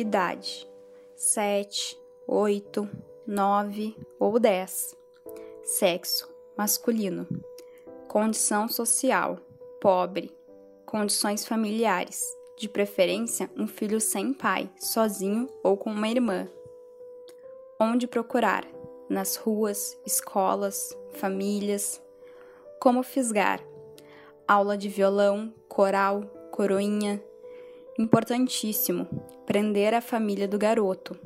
Idade: 7, 8, 9 ou 10. Sexo: masculino. Condição social: pobre. Condições familiares: de preferência, um filho sem pai, sozinho ou com uma irmã. Onde procurar? Nas ruas, escolas, famílias. Como fisgar? Aula de violão, coral, coroinha. Importantíssimo: prender a família do garoto.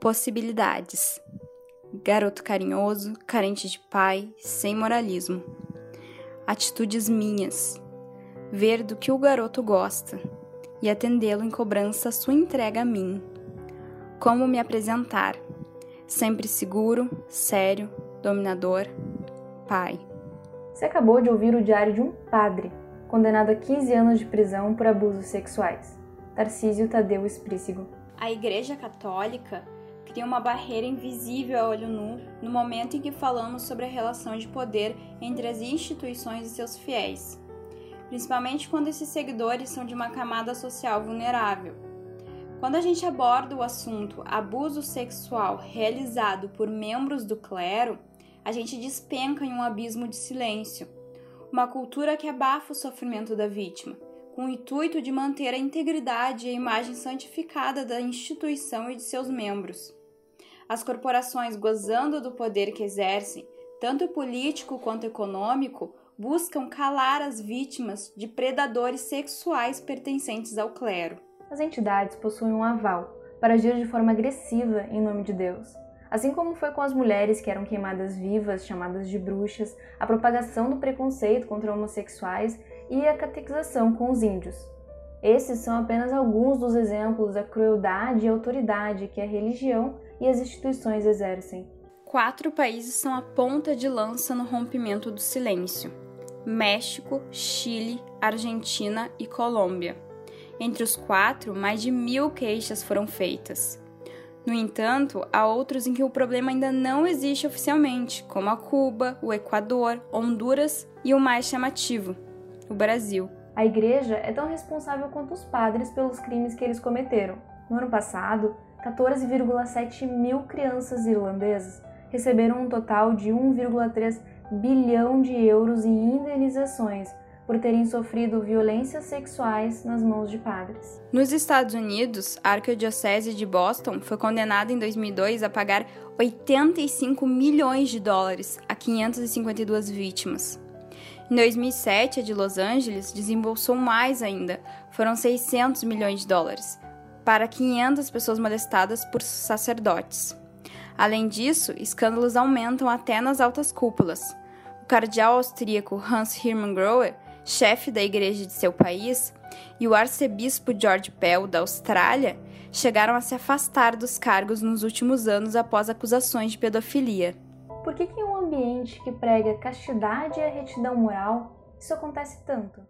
Possibilidades: garoto carinhoso, carente de pai, sem moralismo. Atitudes minhas: ver do que o garoto gosta e atendê-lo em cobrança sua entrega a mim. Como me apresentar? Sempre seguro, sério, dominador, pai. Você acabou de ouvir o diário de um padre, condenado a 15 anos de prisão por abusos sexuais. Tarcísio Tadeu Esprícigo. A Igreja Católica cria uma barreira invisível a olho nu no momento em que falamos sobre a relação de poder entre as instituições e seus fiéis, principalmente quando esses seguidores são de uma camada social vulnerável. Quando a gente aborda o assunto abuso sexual realizado por membros do clero, a gente despenca em um abismo de silêncio, uma cultura que abafa o sofrimento da vítima, com o intuito de manter a integridade e a imagem santificada da instituição e de seus membros as corporações gozando do poder que exercem, tanto político quanto econômico, buscam calar as vítimas de predadores sexuais pertencentes ao clero. As entidades possuem um aval para agir de forma agressiva em nome de Deus. Assim como foi com as mulheres que eram queimadas vivas, chamadas de bruxas, a propagação do preconceito contra homossexuais e a catequização com os índios. Esses são apenas alguns dos exemplos da crueldade e autoridade que a religião e as instituições exercem. Quatro países são a ponta de lança no rompimento do silêncio: México, Chile, Argentina e Colômbia. Entre os quatro, mais de mil queixas foram feitas. No entanto, há outros em que o problema ainda não existe oficialmente, como a Cuba, o Equador, Honduras e o mais chamativo, o Brasil. A igreja é tão responsável quanto os padres pelos crimes que eles cometeram. No ano passado, 14,7 mil crianças irlandesas receberam um total de 1,3 bilhão de euros em indenizações por terem sofrido violências sexuais nas mãos de padres. Nos Estados Unidos, a Arquidiocese de Boston foi condenada em 2002 a pagar 85 milhões de dólares a 552 vítimas. Em 2007, a de Los Angeles desembolsou mais ainda, foram 600 milhões de dólares, para 500 pessoas molestadas por sacerdotes. Além disso, escândalos aumentam até nas altas cúpulas. O cardeal austríaco Hans Hermann Grohe, chefe da igreja de seu país, e o arcebispo George Pell, da Austrália, chegaram a se afastar dos cargos nos últimos anos após acusações de pedofilia. Por que, que em um ambiente que prega castidade e a retidão moral, isso acontece tanto?